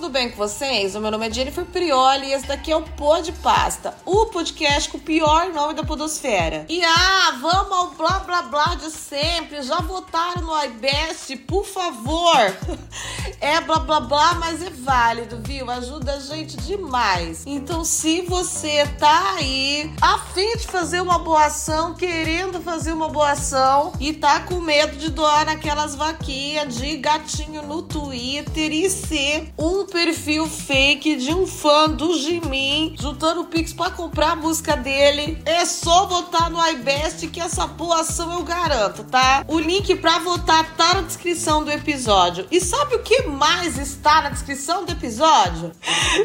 tudo bem com vocês? O meu nome é Jennifer Prioli e esse daqui é o Pô de Pasta, o podcast com o pior nome da podosfera. E ah, vamos ao blá blá blá de sempre, já votaram no iBest, por favor. É blá blá blá, mas é válido, viu? Ajuda a gente demais. Então se você tá aí a fim de fazer uma boa ação, querendo fazer uma boa ação e tá com medo de doar naquelas vaquinhas de gatinho no Twitter e ser um perfil fake de um fã do Jimin, juntando Pix para comprar a música dele. É só votar no iBest que essa boa ação eu garanto, tá? O link para votar tá na descrição do episódio. E sabe o que mais está na descrição do episódio?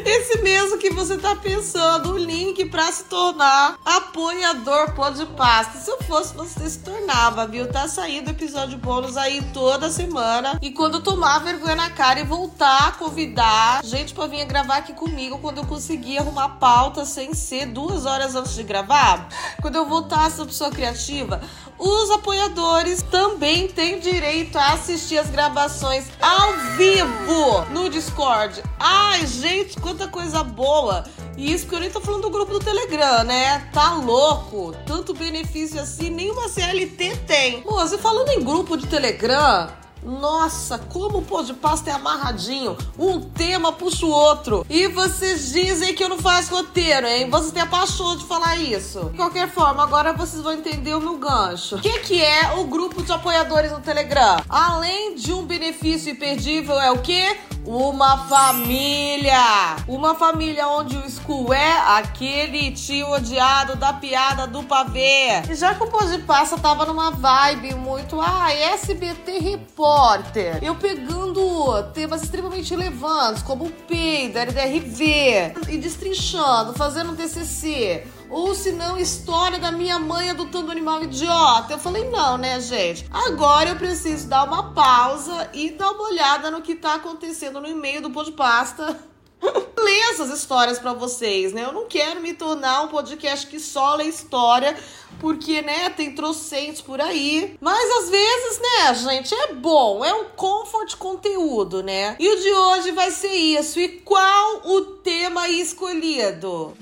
Esse mesmo que você tá pensando, o link para se tornar apoiador pode pasta. Se eu fosse você se tornava, viu? Tá saindo episódio bônus aí toda semana. E quando tomar vergonha na cara e voltar a convidar gente pra vir gravar aqui comigo quando eu conseguir arrumar pauta sem ser duas horas antes de gravar, quando eu voltar a ser pessoa criativa, os apoiadores também têm direito a assistir as gravações ao vivo no Discord. Ai, gente, quanta coisa boa! E isso que eu nem tô falando do grupo do Telegram, né? Tá louco? Tanto benefício assim, nenhuma CLT tem. Moça, falando em grupo de Telegram, nossa, como o pô de pasta é amarradinho. Um tema puxa o outro. E vocês dizem que eu não faço roteiro, hein? Vocês têm a paixão de falar isso. De qualquer forma, agora vocês vão entender o meu gancho. O que, que é o grupo de apoiadores no Telegram? Além de um benefício imperdível, é o quê? Uma família! Uma família onde o Skull é aquele tio odiado da piada do pavê. E já que o Pô de Passa tava numa vibe muito, ah, SBT Repórter, eu pegando temas extremamente relevantes, como o PEI, RDRV, e destrinchando, fazendo um TCC, ou se não, história da minha mãe adotando animal idiota. Eu falei, não, né, gente? Agora eu preciso dar uma pausa e dar uma olhada no que tá acontecendo no e-mail do Pô de Pasta. ler essas histórias para vocês, né? Eu não quero me tornar um podcast que só lê história, porque, né, tem trocentos por aí. Mas às vezes, né, gente, é bom, é um comfort conteúdo, né? E o de hoje vai ser isso. E qual o tema escolhido?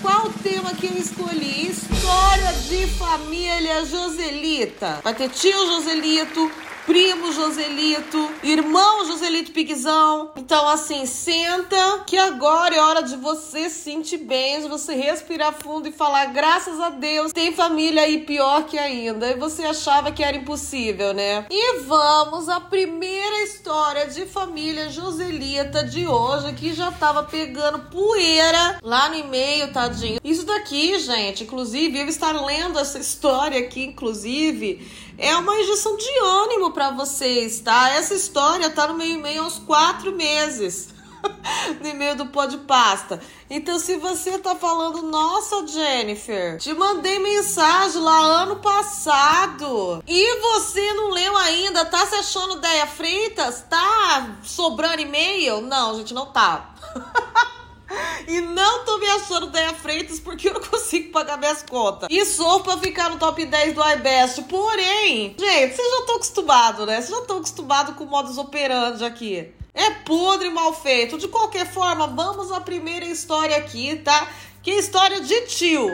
Qual o tema que eu escolhi? História de família Joselita. Vai ter tio Joselito, primo Joselito, irmão Joselito Piguizão. Então, assim, senta que agora é hora de você se sentir bem, de você respirar fundo e falar: graças a Deus, tem família aí pior que ainda. E você achava que era impossível, né? E vamos à primeira história de família Joselita de hoje, que já tava pegando poeira lá no e-mail, tadinho. Isso daqui, gente, inclusive, eu estar lendo essa história aqui, inclusive é uma injeção de ânimo para vocês, tá? Essa história tá no meu e-mail aos quatro meses. no e-mail do Pó de Pasta. Então, se você tá falando, nossa, Jennifer, te mandei mensagem lá ano passado e você não leu ainda, tá se achando ideia Freitas? Tá sobrando e-mail? Não, gente, não tá. E não tô me achando Deia Freitas porque eu não consigo pagar minhas contas. E sou pra ficar no top 10 do iBest. Porém, gente, vocês já estão acostumados, né? Vocês já estão acostumados com modus operandi aqui. É podre mal feito. De qualquer forma, vamos à primeira história aqui, tá? Que é história de tio.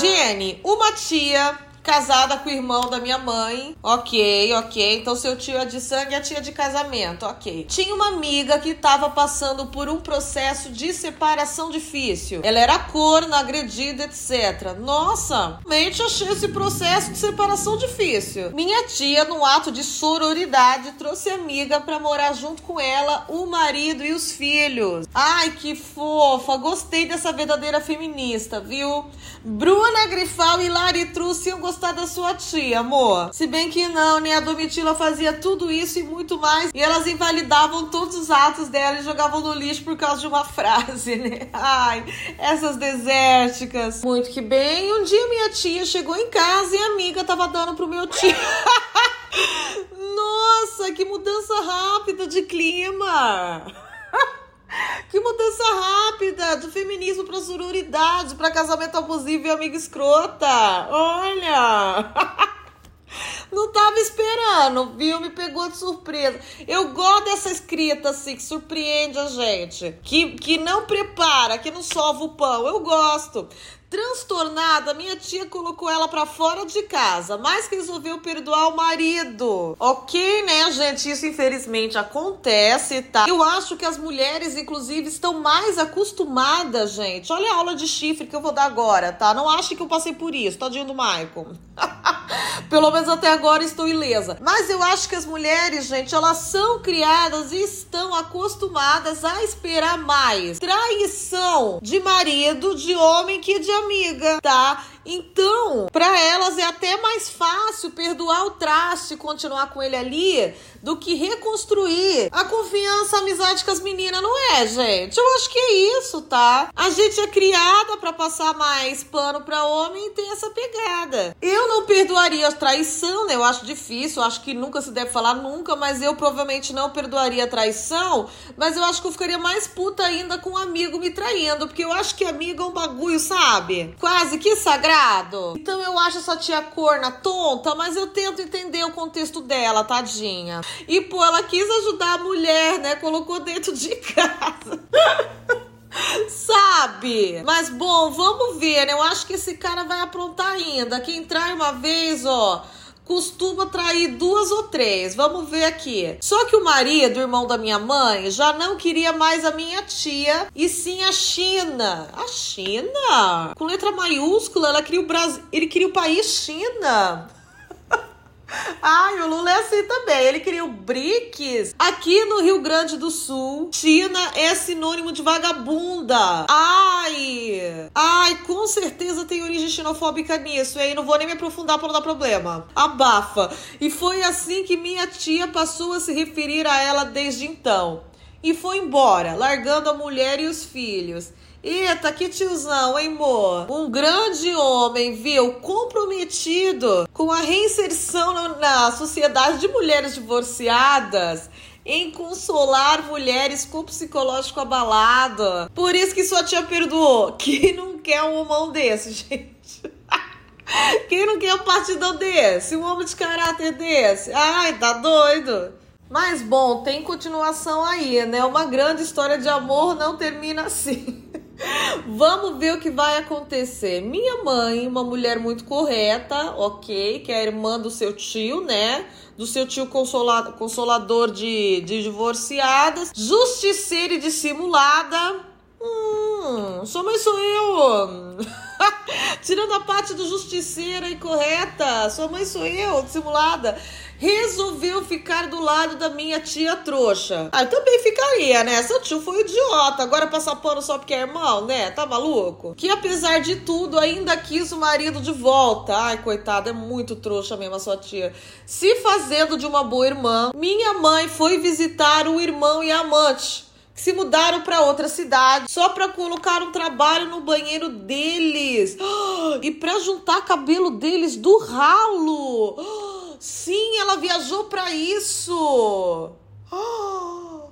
Jenny, uma tia casada com o irmão da minha mãe. Ok, ok. Então seu tio é de sangue a tia de casamento. Ok. Tinha uma amiga que estava passando por um processo de separação difícil. Ela era corna, agredida, etc. Nossa, mente achei esse processo de separação difícil. Minha tia, num ato de sororidade, trouxe amiga para morar junto com ela, o marido e os filhos. Ai, que fofa. Gostei dessa verdadeira feminista, viu? Bruna Grifal e Lari Truce iam gostar da sua tia, amor. Se bem que não, né? A Domitila fazia tudo isso e muito mais. E elas invalidavam todos os atos dela e jogavam no lixo por causa de uma frase, né? Ai, essas desérticas. Muito que bem. Um dia minha tia chegou em casa e a amiga tava dando pro meu tio. Nossa, que mudança rápida de clima! Que mudança rápida do feminismo pra sororidade, pra casamento abusivo e amiga escrota. Olha! Não tava esperando, viu? Me pegou de surpresa. Eu gosto dessa escrita assim, que surpreende a gente. Que, que não prepara, que não sova o pão. Eu gosto. Transtornada, minha tia colocou ela para fora de casa, mas resolveu perdoar o marido. Ok, né, gente? Isso infelizmente acontece, tá? Eu acho que as mulheres, inclusive, estão mais acostumadas, gente. Olha a aula de chifre que eu vou dar agora, tá? Não ache que eu passei por isso, tadinho do Michael. Pelo menos até agora estou ilesa. Mas eu acho que as mulheres, gente, elas são criadas e estão acostumadas a esperar mais. Traição de marido, de homem que de amiga, tá? Então, para elas é até mais fácil perdoar o traste e continuar com ele ali do que reconstruir a confiança, a amizade com as meninas, não é, gente? Eu acho que é isso, tá? A gente é criada para passar mais pano para homem e tem essa pegada. Eu não perdoaria a traição, né? Eu acho difícil, eu acho que nunca se deve falar nunca, mas eu provavelmente não perdoaria a traição, mas eu acho que eu ficaria mais puta ainda com um amigo me traindo, porque eu acho que amigo é um bagulho, sabe? Quase que sagrado. Então eu acho essa tia corna tonta, mas eu tento entender o contexto dela, tadinha. E, pô, ela quis ajudar a mulher, né? Colocou dentro de casa. Sabe? Mas bom, vamos ver, né? Eu acho que esse cara vai aprontar ainda. Quem trai uma vez, ó costuma trair duas ou três. Vamos ver aqui. Só que o marido, irmão da minha mãe, já não queria mais a minha tia e sim a China. A China? Com letra maiúscula, ela queria o Brasil, ele queria o país China. Ai, o Lula é assim também. Ele queria o BRICS. Aqui no Rio Grande do Sul, China é sinônimo de vagabunda. Ai! Ai, com certeza tem origem xenofóbica nisso. Aí não vou nem me aprofundar para não dar problema. Abafa. E foi assim que minha tia passou a se referir a ela desde então. E foi embora, largando a mulher e os filhos. Eita, que tiozão, hein, amor? Um grande homem, viu? Comprometido com a reinserção na sociedade de mulheres divorciadas em consolar mulheres com psicológico abalado. Por isso que sua tia perdoou. Quem não quer um homão desse, gente? Quem não quer um partidão desse? Um homem de caráter desse? Ai, tá doido? Mas bom, tem continuação aí, né? Uma grande história de amor não termina assim. Vamos ver o que vai acontecer. Minha mãe, uma mulher muito correta, ok, que é a irmã do seu tio, né? Do seu tio consolado, consolador de, de divorciadas, justiceira e dissimulada. Hum, sua mãe sou eu. Tirando a parte do justiceira e correta, sua mãe sou eu, dissimulada resolveu ficar do lado da minha tia trouxa. Ah, também ficaria, né? Seu tio foi idiota. Agora passar pano só porque é irmão, né? Tá maluco? Que apesar de tudo, ainda quis o marido de volta. Ai, coitada, é muito trouxa mesmo a sua tia. Se fazendo de uma boa irmã, minha mãe foi visitar o irmão e a amante que se mudaram para outra cidade só para colocar um trabalho no banheiro deles e para juntar cabelo deles do ralo. Sim, ela viajou para isso.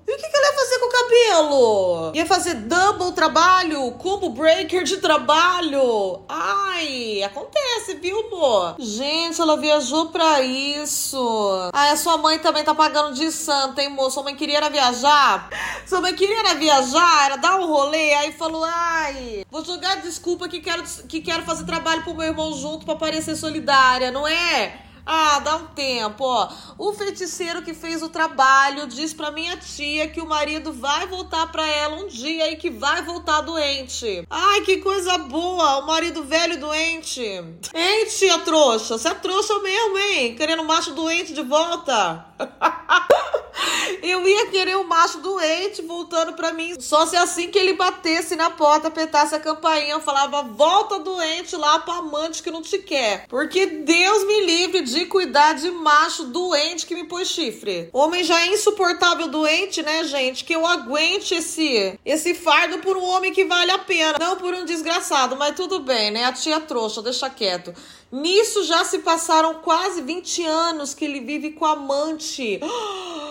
e o que, que ela ia fazer com o cabelo? Ia fazer double trabalho, combo breaker de trabalho. Ai, acontece, viu, amor? Gente, ela viajou pra isso. Ai, a sua mãe também tá pagando de santa, hein, moço? Sua mãe queria era viajar? Sua mãe queria era viajar, era dar um rolê, aí falou, ai, vou jogar desculpa que quero, que quero fazer trabalho pro meu irmão junto pra parecer solidária, não é? Ah, dá um tempo, ó. O feiticeiro que fez o trabalho diz pra minha tia que o marido vai voltar pra ela um dia e que vai voltar doente. Ai, que coisa boa, o marido velho doente. Hein, tia trouxa? Você é trouxa mesmo, hein? Querendo macho doente de volta? Eu ia querer o macho doente voltando pra mim. Só se assim que ele batesse na porta, apertasse a campainha, falava: volta doente lá pra amante que não te quer. Porque Deus me livre de cuidar de macho doente que me pôs chifre. Homem já é insuportável doente, né, gente? Que eu aguente esse, esse fardo por um homem que vale a pena. Não por um desgraçado, mas tudo bem, né? A tia trouxa, deixa quieto. Nisso já se passaram quase 20 anos que ele vive com amante.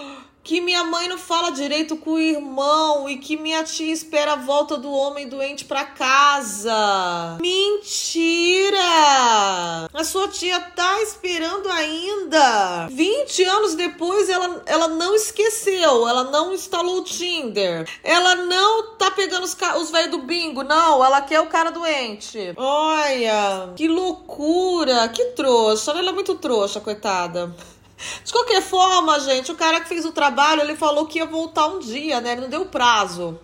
que minha mãe não fala direito com o irmão e que minha tia espera a volta do homem doente pra casa. Mentira! A sua tia tá esperando ainda. 20 anos depois, ela, ela não esqueceu, ela não instalou o Tinder. Ela não tá pegando os, os velhos do bingo, não. Ela quer o cara doente. Olha, que loucura, que trouxa. Ela é muito trouxa, coitada. De qualquer forma, gente, o cara que fez o trabalho, ele falou que ia voltar um dia, né? Ele não deu prazo.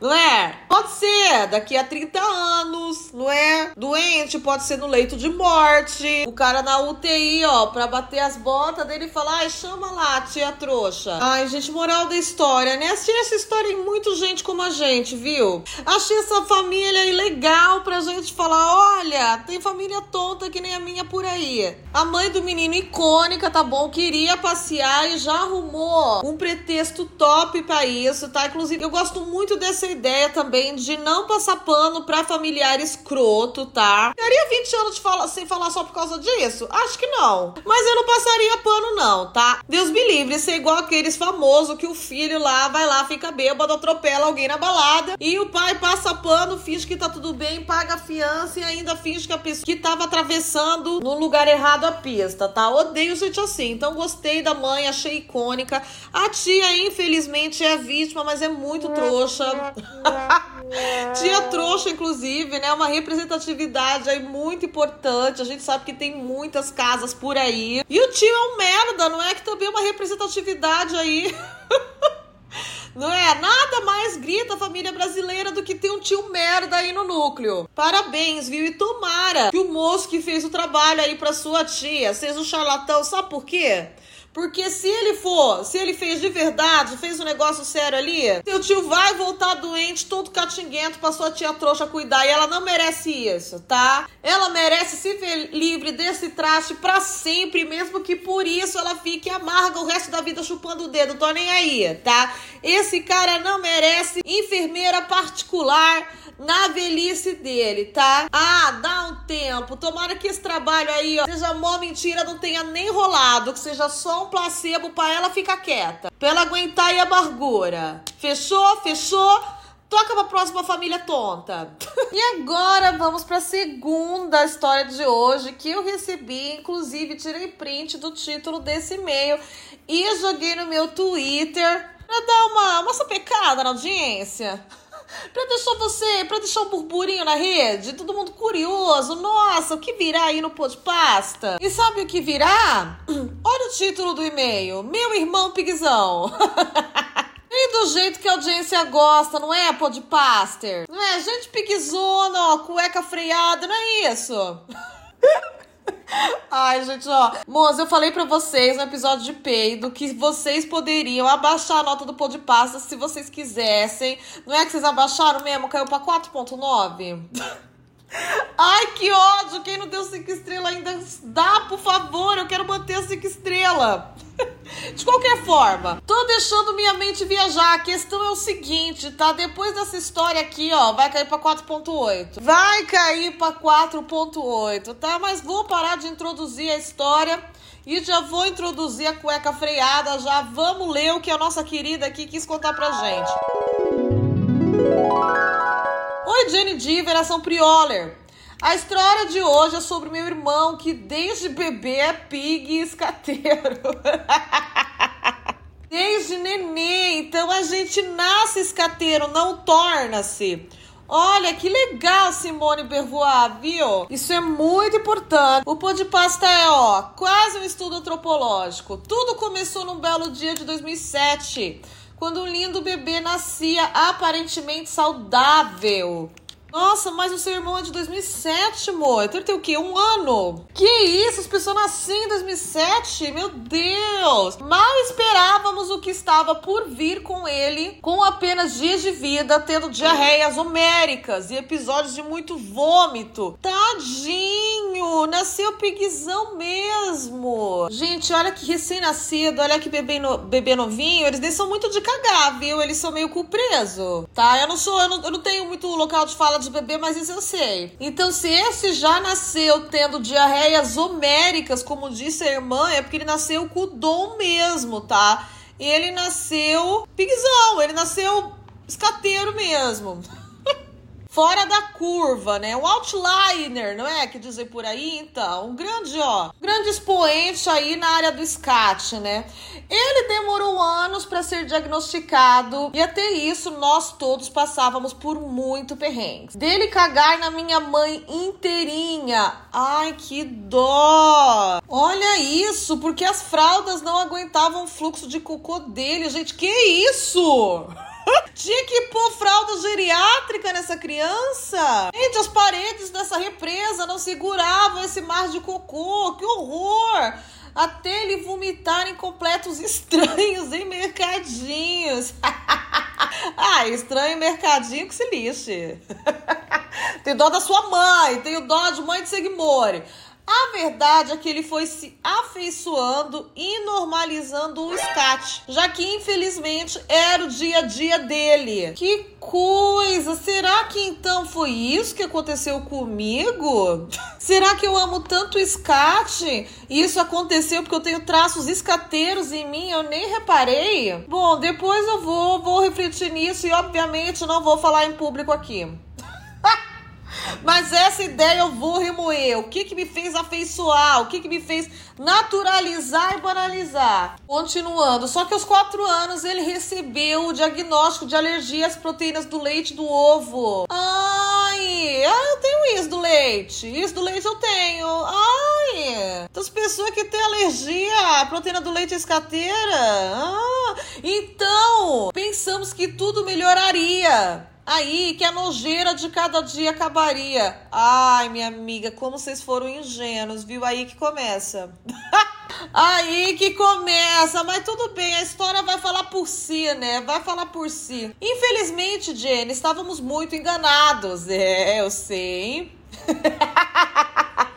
não é? Pode ser daqui a 30 anos, não é? Doente, pode ser no leito de morte. O cara na UTI, ó, pra bater as botas dele e falar, ai, chama lá, tia trouxa. Ai, gente, moral da história, né? Achei essa história em muita gente como a gente, viu? Achei essa família aí legal pra gente falar, olha, tem família tonta que nem a minha por aí. A mãe do menino icônica, tá bom? Queria passear e já arrumou um pretexto top pra isso, tá? Inclusive, eu gosto muito dessa ideia também de não passar pano pra familiar escroto, tá? Daria 20 anos de fala, sem falar só por causa disso? Acho que não. Mas eu não passaria pano, não, tá? Deus me livre, ser igual aqueles famosos que o filho lá vai lá, fica bêbado, atropela alguém na balada e o pai passa pano, finge que tá tudo bem, paga a fiança e ainda finge que a pessoa que tava atravessando no lugar errado a pista, tá? Odeio gente assim. Então gostei da mãe, achei icônica. A tia, infelizmente, é vítima, mas é muito trouxa. Tia trouxa, inclusive, né? Uma representatividade aí muito importante. A gente sabe que tem muitas casas por aí. E o tio é um merda, não é? Que também é uma representatividade aí. Não é? Nada mais grita a família brasileira do que ter um tio merda aí no núcleo. Parabéns, viu? E tomara que o moço que fez o trabalho aí pra sua tia seja um charlatão. Sabe por quê? Porque se ele for, se ele fez de verdade, fez um negócio sério ali, seu tio vai voltar doente, todo catinguento pra sua tia trouxa cuidar. E ela não merece isso, tá? Ela merece se ver livre desse traste pra sempre, mesmo que por isso ela fique amarga o resto da vida chupando o dedo. Tô nem aí, tá? Esse cara não merece enfermeira particular na velhice dele, tá? Ah, dá um tempo. Tomara que esse trabalho aí, ó, seja mó mentira, não tenha nem rolado, que seja só um placebo pra ela ficar quieta. Pra ela aguentar a amargura. Fechou? Fechou? Toca pra próxima família tonta. e agora vamos pra segunda história de hoje que eu recebi, inclusive tirei print do título desse e-mail e joguei no meu Twitter pra dar uma, uma sapecada na audiência pra deixar você, pra deixar um burburinho na rede, todo mundo curioso. Nossa, o que virá aí no pô de pasta? E sabe o que virá? Olha o título do e-mail: Meu irmão Pigzão. E do jeito que a audiência gosta, não é, podpaster? Não é? Gente pigzona, ó, cueca freada, não é isso? Ai, gente, ó. Moça, eu falei pra vocês no episódio de peido que vocês poderiam abaixar a nota do pão de pasta se vocês quisessem. Não é que vocês abaixaram mesmo? Caiu pra 4.9? Ai, que ódio! Quem não deu 5 estrelas ainda dá, por favor. Eu quero manter a 5 estrelas. De qualquer forma, tô deixando minha mente viajar. A questão é o seguinte, tá? Depois dessa história aqui, ó, vai cair pra 4.8. Vai cair pra 4.8, tá? Mas vou parar de introduzir a história e já vou introduzir a cueca freada. Já vamos ler o que a nossa querida aqui quis contar pra gente. Oi, Jenny Diver, ação Prioler. A história de hoje é sobre meu irmão que desde bebê é pig e escateiro. desde neném, então a gente nasce escateiro, não torna-se. Olha que legal, Simone Beauvoir, viu? Isso é muito importante. O pô de pasta é, ó, quase um estudo antropológico. Tudo começou num belo dia de 2007, quando um lindo bebê nascia aparentemente saudável. Nossa, mas o seu irmão é de 2007, amor. Então ele tem o quê? Um ano? Que isso? As pessoas nasceram em 2007? Meu Deus! Mal esperávamos o que estava por vir com ele, com apenas dias de vida, tendo diarreias homéricas e episódios de muito vômito. Tadinho! Nasceu piguizão mesmo. Gente, olha que recém-nascido, olha que bebê, no, bebê novinho. Eles nem são muito de cagar, viu? Eles são meio cu preso, tá? Eu não sou, eu não, eu não tenho muito local de fala de bebê, mas isso eu sei. Então, se esse já nasceu tendo diarreias homéricas, como disse a irmã, é porque ele nasceu com o dom mesmo, tá? ele nasceu pigzão, ele nasceu escateiro mesmo. Fora da curva, né? Um outliner, não é? Que dizem por aí, então. Um grande, ó, grande expoente aí na área do SCAT, né? Ele demorou anos para ser diagnosticado e até isso nós todos passávamos por muito perrengue. Dele cagar na minha mãe inteirinha. Ai, que dó! Olha isso, porque as fraldas não aguentavam o fluxo de cocô dele, gente. Que isso? Tinha que pôr fralda geriátrica nessa criança. Gente, as paredes dessa represa não seguravam esse mar de cocô. Que horror! Até ele vomitar em completos estranhos em mercadinhos. ah, estranho em mercadinho que se lixe. tem dó da sua mãe, tenho dó de mãe de Seguimore. A verdade é que ele foi se afeiçoando e normalizando o scat, já que infelizmente era o dia a dia dele. Que coisa! Será que então foi isso que aconteceu comigo? Será que eu amo tanto scat e isso aconteceu porque eu tenho traços escateiros em mim? Eu nem reparei. Bom, depois eu vou, vou refletir nisso e obviamente não vou falar em público aqui. Mas essa ideia eu vou remoer. O que, que me fez afeiçoar? O que, que me fez naturalizar e banalizar? Continuando, só que aos quatro anos ele recebeu o diagnóstico de alergia às proteínas do leite do ovo. Ai, ah, eu tenho isso do leite. Isso do leite eu tenho. Ai, das pessoas que têm alergia à proteína do leite escateira. Ah, então, pensamos que tudo melhoraria. Aí que a nojeira de cada dia acabaria. Ai, minha amiga, como vocês foram ingênuos, viu? Aí que começa. Aí que começa, mas tudo bem, a história vai falar por si, né? Vai falar por si. Infelizmente, Jenny, estávamos muito enganados. É, eu sei.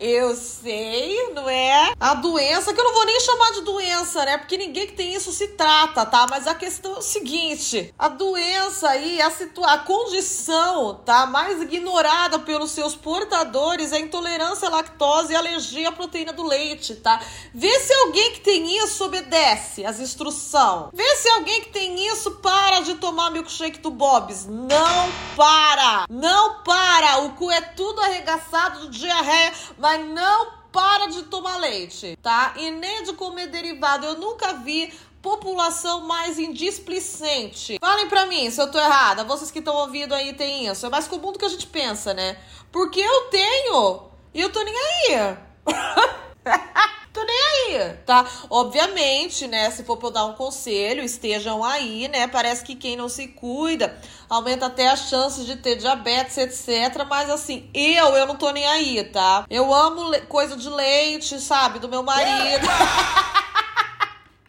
Eu sei, não é? A doença, que eu não vou nem chamar de doença, né? Porque ninguém que tem isso se trata, tá? Mas a questão é o seguinte: a doença aí, a, situa a condição, tá? Mais ignorada pelos seus portadores é intolerância à lactose e alergia à proteína do leite, tá? Vê se alguém que tem isso obedece às instruções. Vê se alguém que tem isso para de tomar milkshake do Bob's. Não para! Não para! O cu é tudo arregaçado de diarreia, mas mas não para de tomar leite, tá? E nem de comer derivado. Eu nunca vi população mais indisplicente. Falem pra mim se eu tô errada. Vocês que estão ouvindo aí tem isso. É mais comum do que a gente pensa, né? Porque eu tenho e eu tô nem aí. tô nem aí, tá? Obviamente, né? Se for pra eu dar um conselho, estejam aí, né? Parece que quem não se cuida aumenta até as chances de ter diabetes, etc. Mas assim, eu, eu não tô nem aí, tá? Eu amo coisa de leite, sabe? Do meu marido.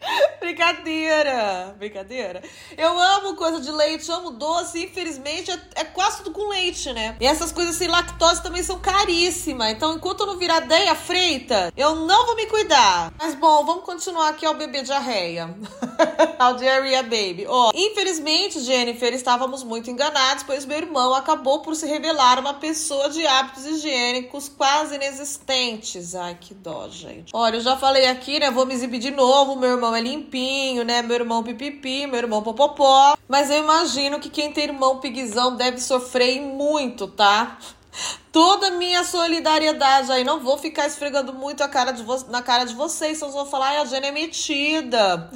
Brincadeira, brincadeira. Eu amo coisa de leite, amo doce, infelizmente é, é, quase tudo com leite, né? E essas coisas sem lactose também são caríssimas. Então, enquanto eu não virar Deia Freita, eu não vou me cuidar. Mas bom, vamos continuar aqui ao bebê diarreia. ao diarrhea baby. Ó, oh, infelizmente, Jennifer, estávamos muito enganados, pois meu irmão acabou por se revelar uma pessoa de hábitos higiênicos quase inexistentes. Ai, que dó, gente. Olha, eu já falei aqui, né? Vou me exibir de novo. Meu irmão é limpinho limpinho, né? Meu irmão pipipi, meu irmão popopó. Mas eu imagino que quem tem irmão piguizão deve sofrer muito, tá? Toda a minha solidariedade aí. Não vou ficar esfregando muito a cara de na cara de vocês. Vocês vão falar, ai, a Jenny é metida.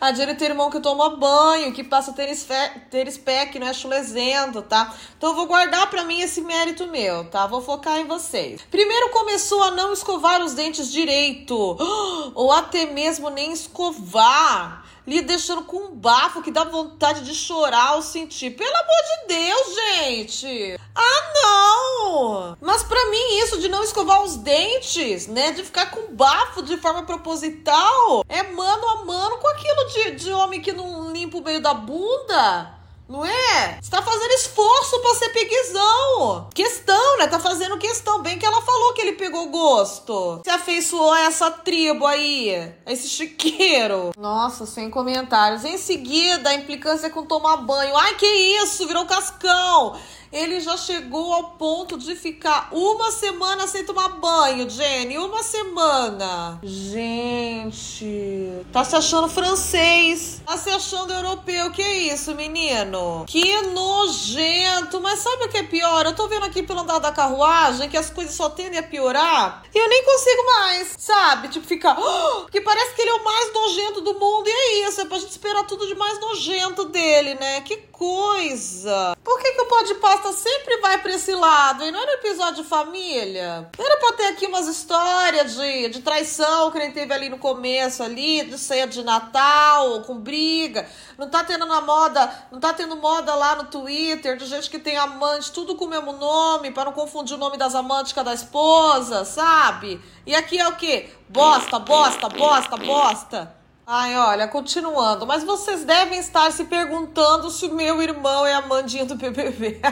A Jenny tem irmão que toma banho, que passa tênis, tênis pé, que não é chulezento, tá? Então eu vou guardar para mim esse mérito meu, tá? Vou focar em vocês. Primeiro começou a não escovar os dentes direito. Ou até mesmo nem escovar lhe deixando com um bafo que dá vontade de chorar ao sentir. Pelo amor de Deus, gente! Ah, não! Mas para mim, isso de não escovar os dentes, né? De ficar com bafo de forma proposital, é mano a mano com aquilo de, de homem que não limpa o meio da bunda. Não é? Você tá fazendo esforço pra ser peguizão. Questão, né? Tá fazendo questão. Bem que ela falou que ele pegou gosto. Se afeiçoou a essa tribo aí. Esse chiqueiro. Nossa, sem comentários. Em seguida, a implicância com tomar banho. Ai, que isso? Virou cascão. Ele já chegou ao ponto de ficar uma semana sem tomar banho, Jenny. Uma semana. Gente, tá se achando francês. Tá se achando europeu. Que isso, menino? Que nojento. Mas sabe o que é pior? Eu tô vendo aqui pelo andar da carruagem que as coisas só tendem a piorar. E eu nem consigo mais, sabe? Tipo, fica. que parece que ele é o mais nojento do mundo. E é isso. É pra gente esperar tudo de mais nojento dele, né? Que coisa. Por que, que o pó de pasta sempre vai pra esse lado? E não era episódio de família? Era pra ter aqui umas histórias de, de traição que nem teve ali no começo ali, de ceia de Natal, com briga. Não tá tendo na moda, não tá tendo moda lá no Twitter de gente que tem amante, tudo com o mesmo nome, para não confundir o nome das amantes com a da esposa, sabe? E aqui é o quê? Bosta, bosta, bosta, bosta. Ai, olha, continuando, mas vocês devem estar se perguntando se o meu irmão é a Mandinha do BBB.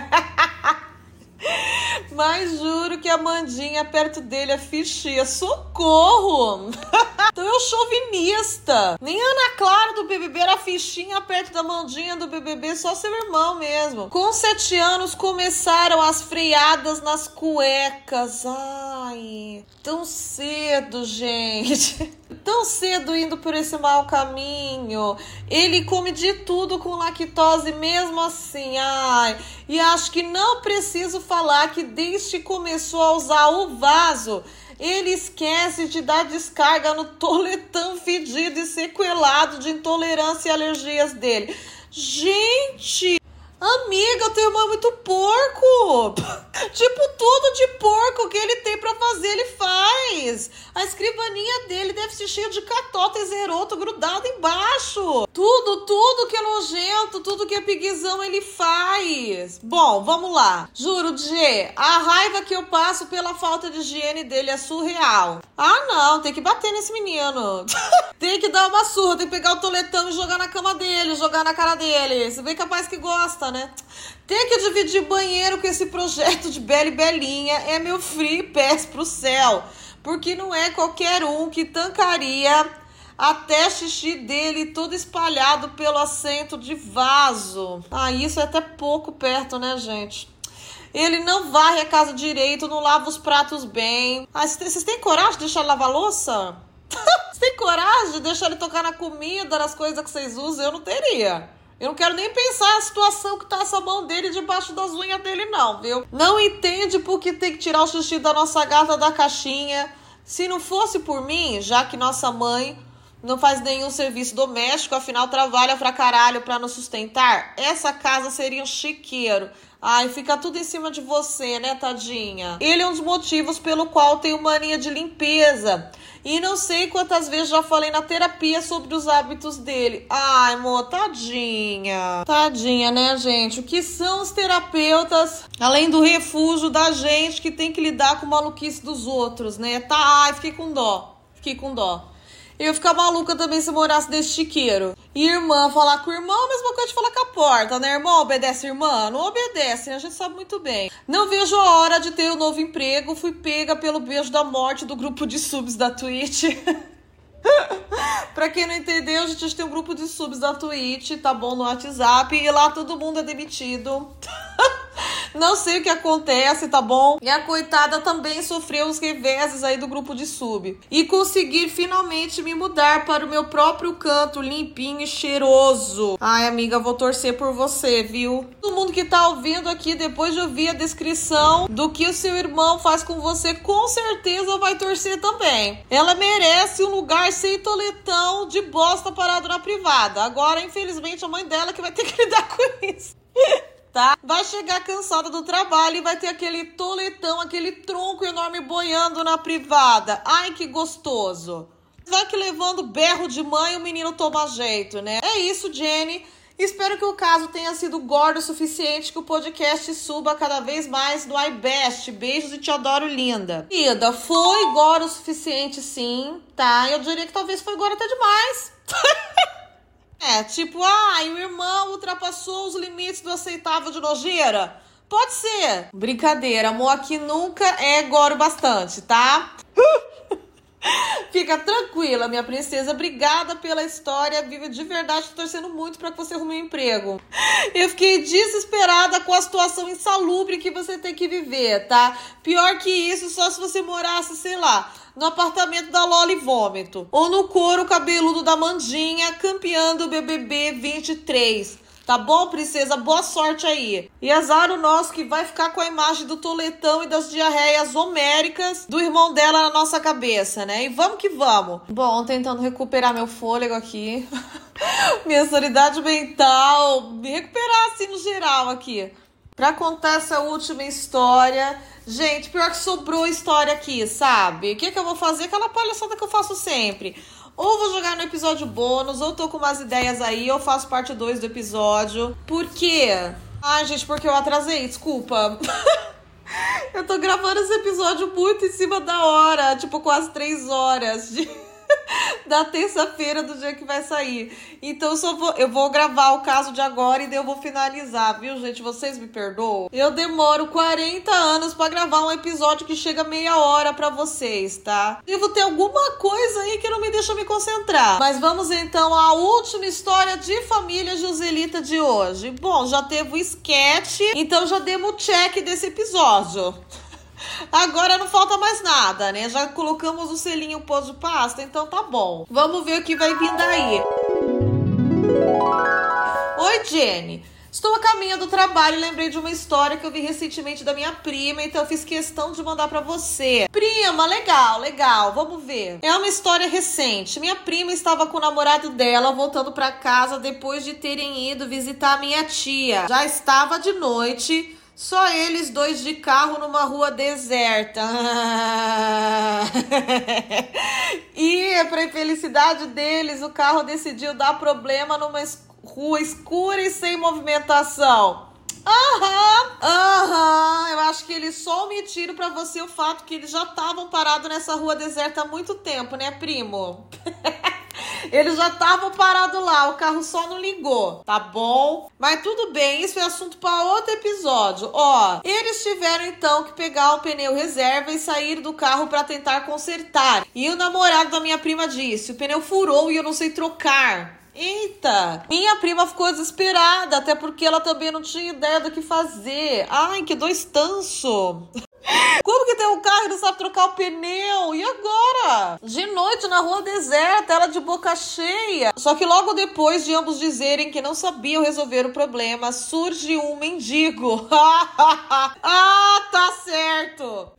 Mas juro que a Mandinha perto dele é fichinha. Socorro! então eu chauvinista. Nem Ana Clara do BBB era fichinha perto da Mandinha do BBB, só seu irmão mesmo. Com sete anos começaram as freadas nas cuecas. Ai, tão cedo, gente. Tão cedo indo por esse mau caminho. Ele come de tudo com lactose mesmo assim. Ai, e acho que não preciso falar que desde que começou a usar o vaso, ele esquece de dar descarga no toletão fedido e sequelado de intolerância e alergias dele. Gente, Amiga, teu irmão é muito porco. tipo, tudo de porco que ele tem para fazer, ele faz. A escrivaninha dele deve ser cheia de catota e zeroto grudado embaixo. Tudo, tudo que é nojento, tudo que é piguizão, ele faz. Bom, vamos lá. Juro, G, a raiva que eu passo pela falta de higiene dele é surreal. Ah, não, tem que bater nesse menino. tem que dar uma surra, tem que pegar o toletão e jogar na cama dele, jogar na cara dele. Você vê capaz que gosta, né? Ter que dividir banheiro com esse projeto de Bela e Belinha é meu free pass pro céu. Porque não é qualquer um que tancaria até xixi dele todo espalhado pelo assento de vaso. Ah, isso é até pouco perto, né, gente? Ele não varre a casa direito, não lava os pratos bem. Ah, vocês têm coragem de deixar ele lavar louça? Vocês têm coragem de deixar ele tocar na comida, nas coisas que vocês usam? Eu não teria. Eu não quero nem pensar a situação que tá essa mão dele debaixo das unhas dele, não, viu? Não entende por que tem que tirar o xixi da nossa gata da caixinha. Se não fosse por mim, já que nossa mãe não faz nenhum serviço doméstico, afinal trabalha pra caralho pra nos sustentar, essa casa seria um chiqueiro. Ai, fica tudo em cima de você, né, tadinha? Ele é um dos motivos pelo qual tenho mania de limpeza. E não sei quantas vezes já falei na terapia sobre os hábitos dele. Ai, amor, tadinha. Tadinha, né, gente? O que são os terapeutas, além do refúgio da gente que tem que lidar com o maluquice dos outros, né? Tá, ai, fiquei com dó. Fiquei com dó. Eu ia ficar maluca também se morasse desse chiqueiro. E irmã falar com o irmão, a mesma coisa de falar com a porta, né? Irmão obedece irmã? Não obedece, a gente sabe muito bem. Não vejo a hora de ter um novo emprego. Fui pega pelo beijo da morte do grupo de subs da Twitch. pra quem não entendeu, a gente tem um grupo de subs da Twitch, tá bom? No WhatsApp. E lá todo mundo é demitido. Não sei o que acontece, tá bom? E a coitada também sofreu os reveses aí do grupo de sub. E conseguir finalmente me mudar para o meu próprio canto, limpinho e cheiroso. Ai, amiga, vou torcer por você, viu? Todo mundo que tá ouvindo aqui, depois de ouvir a descrição do que o seu irmão faz com você, com certeza vai torcer também. Ela merece um lugar sem toletão de bosta parado na privada. Agora, infelizmente, a mãe dela que vai ter que lidar com isso tá? Vai chegar cansada do trabalho e vai ter aquele toletão, aquele tronco enorme boiando na privada. Ai, que gostoso. Vai que levando berro de mãe o menino toma jeito, né? É isso, Jenny. Espero que o caso tenha sido gordo o suficiente que o podcast suba cada vez mais no iBest. Beijos e te adoro, linda. Ida, foi gordo o suficiente, sim, tá? Eu diria que talvez foi gordo até demais. É, tipo, ah, o irmão ultrapassou os limites do aceitável de nojeira. Pode ser. Brincadeira, amor aqui nunca é goro bastante, tá? Fica tranquila, minha princesa. Obrigada pela história. Viva de verdade, tô torcendo muito para que você arrume um emprego. Eu fiquei desesperada com a situação insalubre que você tem que viver, tá? Pior que isso, só se você morasse, sei lá, no apartamento da Loli Vômito. Ou no couro cabeludo da Mandinha, campeã do BBB 23. Tá bom, princesa? Boa sorte aí. E azar o nosso que vai ficar com a imagem do toletão e das diarreias homéricas do irmão dela na nossa cabeça, né? E vamos que vamos. Bom, tentando recuperar meu fôlego aqui. Minha sanidade mental. Me recuperar assim no geral aqui. Pra contar essa última história. Gente, pior que sobrou história aqui, sabe? O que, que eu vou fazer? Aquela palhaçada que eu faço sempre ou vou jogar no episódio bônus, ou tô com umas ideias aí, ou faço parte 2 do episódio. Por quê? Ai, gente, porque eu atrasei, desculpa. eu tô gravando esse episódio muito em cima da hora, tipo quase 3 horas de da terça-feira do dia que vai sair. Então eu só vou, eu vou gravar o caso de agora e daí eu vou finalizar, viu, gente? Vocês me perdoam? Eu demoro 40 anos para gravar um episódio que chega meia hora para vocês, tá? Devo ter alguma coisa aí que não me deixa me concentrar. Mas vamos então à última história de família Joselita de hoje. Bom, já teve o sketch, então já demos o check desse episódio. Agora não falta mais nada, né? Já colocamos o selinho pós de pasta, então tá bom. Vamos ver o que vai vir daí. Oi, Jenny. Estou a caminho do trabalho e lembrei de uma história que eu vi recentemente da minha prima, então eu fiz questão de mandar para você. Prima, legal, legal, vamos ver. É uma história recente. Minha prima estava com o namorado dela voltando para casa depois de terem ido visitar a minha tia. Já estava de noite só eles dois de carro numa rua deserta. e, para infelicidade deles, o carro decidiu dar problema numa rua escura e sem movimentação. Aham, aham. Eu acho que eles só omitiram para você o fato que eles já estavam parados nessa rua deserta há muito tempo, né, primo? Eles já estavam parados lá, o carro só não ligou, tá bom? Mas tudo bem, isso é assunto para outro episódio. Ó, eles tiveram então que pegar o pneu reserva e sair do carro para tentar consertar. E o namorado da minha prima disse: o pneu furou e eu não sei trocar. Eita! Minha prima ficou desesperada, até porque ela também não tinha ideia do que fazer. Ai, que dois tanso! Como que tem um carro e não sabe trocar o pneu? E agora? De noite na rua deserta, ela de boca cheia. Só que logo depois de ambos dizerem que não sabiam resolver o problema, surge um mendigo. ah, tá certo.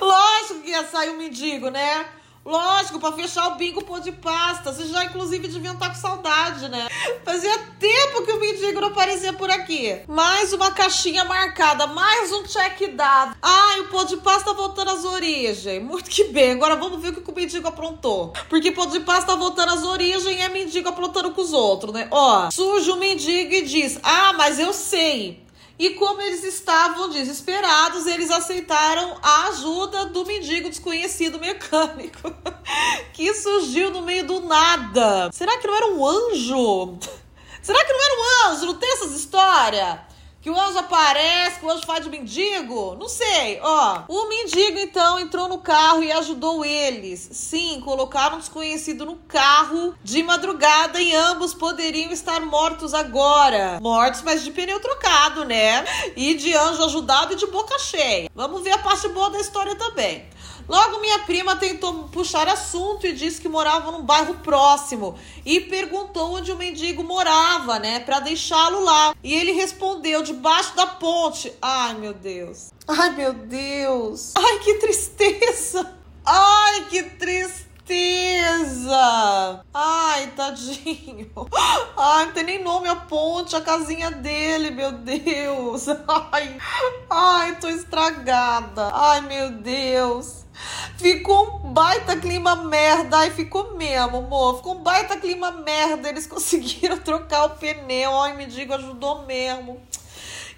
Lógico que ia sair um mendigo, né? Lógico, para fechar o bingo pô de pasta. Vocês já, inclusive, deviam estar com saudade, né? Fazia tempo que o mendigo não aparecia por aqui. Mais uma caixinha marcada, mais um check dado. Ai, o pô de pasta voltando às origens. Muito que bem. Agora vamos ver o que o mendigo aprontou. Porque pô de pasta voltando às origens é mendigo aprontando com os outros, né? Ó, surge o mendigo e diz: Ah, mas eu sei. E como eles estavam desesperados, eles aceitaram a ajuda do mendigo desconhecido mecânico que surgiu no meio do nada. Será que não era um anjo? Será que não era um anjo? Não tem essas histórias? Que o anjo aparece, que o anjo faz de mendigo? Não sei, ó. O mendigo então entrou no carro e ajudou eles. Sim, colocaram um desconhecido no carro de madrugada e ambos poderiam estar mortos agora. Mortos, mas de pneu trocado, né? E de anjo ajudado e de boca cheia. Vamos ver a parte boa da história também. Logo, minha prima tentou puxar assunto e disse que morava num bairro próximo e perguntou onde o mendigo morava, né, para deixá-lo lá. E ele respondeu debaixo da ponte. Ai, meu Deus. Ai, meu Deus. Ai, que tristeza. Ai, que tristeza tristeza! Ai, tadinho! Ai, não tem nem nome a ponte, a casinha dele, meu Deus! Ai, ai, tô estragada! Ai, meu Deus! Ficou um baita clima merda. Ai, ficou mesmo, amor. Ficou um baita clima merda. Eles conseguiram trocar o pneu. Ai, me diga, ajudou mesmo.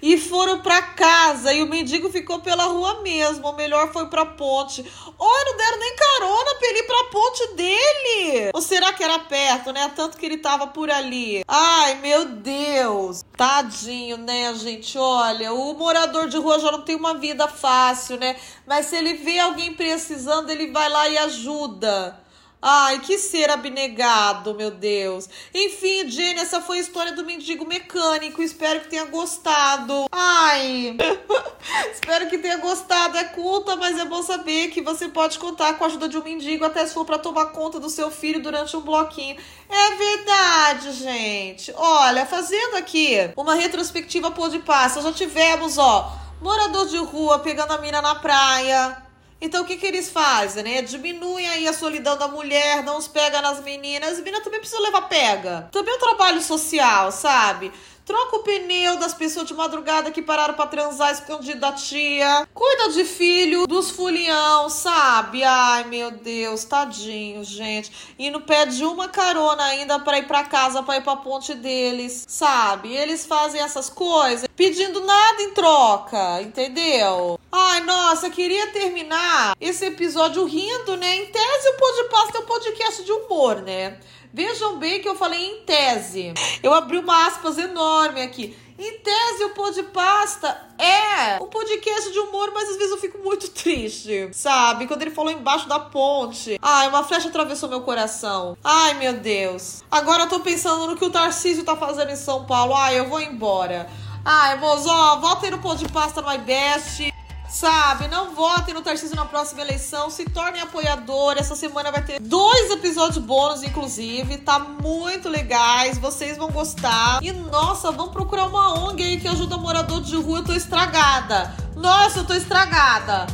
E foram para casa e o mendigo ficou pela rua mesmo, ou melhor foi pra ponte. Olha, não deram nem carona pra ele ir pra ponte dele. Ou será que era perto, né? Tanto que ele tava por ali. Ai, meu Deus. Tadinho, né, gente? Olha, o morador de rua já não tem uma vida fácil, né? Mas se ele vê alguém precisando, ele vai lá e ajuda. Ai, que ser abnegado, meu Deus. Enfim, Jenny, essa foi a história do mendigo mecânico. Espero que tenha gostado. Ai, espero que tenha gostado. É culta, mas é bom saber que você pode contar com a ajuda de um mendigo até se for para tomar conta do seu filho durante um bloquinho. É verdade, gente. Olha, fazendo aqui uma retrospectiva pôr de passa, já tivemos, ó, morador de rua pegando a mina na praia então o que, que eles fazem, né? Diminuem aí a solidão da mulher, não os pega nas meninas. As meninas também precisam levar pega. Também é um trabalho social, sabe? Troca o pneu das pessoas de madrugada que pararam para transar escondido da tia. Cuida de filho dos fulião, sabe? Ai, meu Deus, tadinho, gente. E não pede uma carona ainda para ir para casa, para ir pra ponte deles, sabe? Eles fazem essas coisas pedindo nada em troca, entendeu? Ai, nossa, queria terminar esse episódio rindo, né? Em tese, o Podpasta é um podcast de humor, né? Vejam bem que eu falei em tese. Eu abri uma aspas enorme aqui. Em tese, o Pô de Pasta é um podcast de humor, mas às vezes eu fico muito triste, sabe? Quando ele falou embaixo da ponte. Ai, uma flecha atravessou meu coração. Ai, meu Deus. Agora eu tô pensando no que o Tarcísio tá fazendo em São Paulo. Ai, eu vou embora. Ai, moço, ó, voltem no Pô de Pasta no iBest. Sabe, não votem no Tarcísio na próxima eleição, se tornem apoiador. Essa semana vai ter dois episódios bônus, inclusive. Tá muito legais, vocês vão gostar. E nossa, vamos procurar uma ONG aí que ajuda morador de rua. Eu tô estragada. Nossa, eu tô estragada.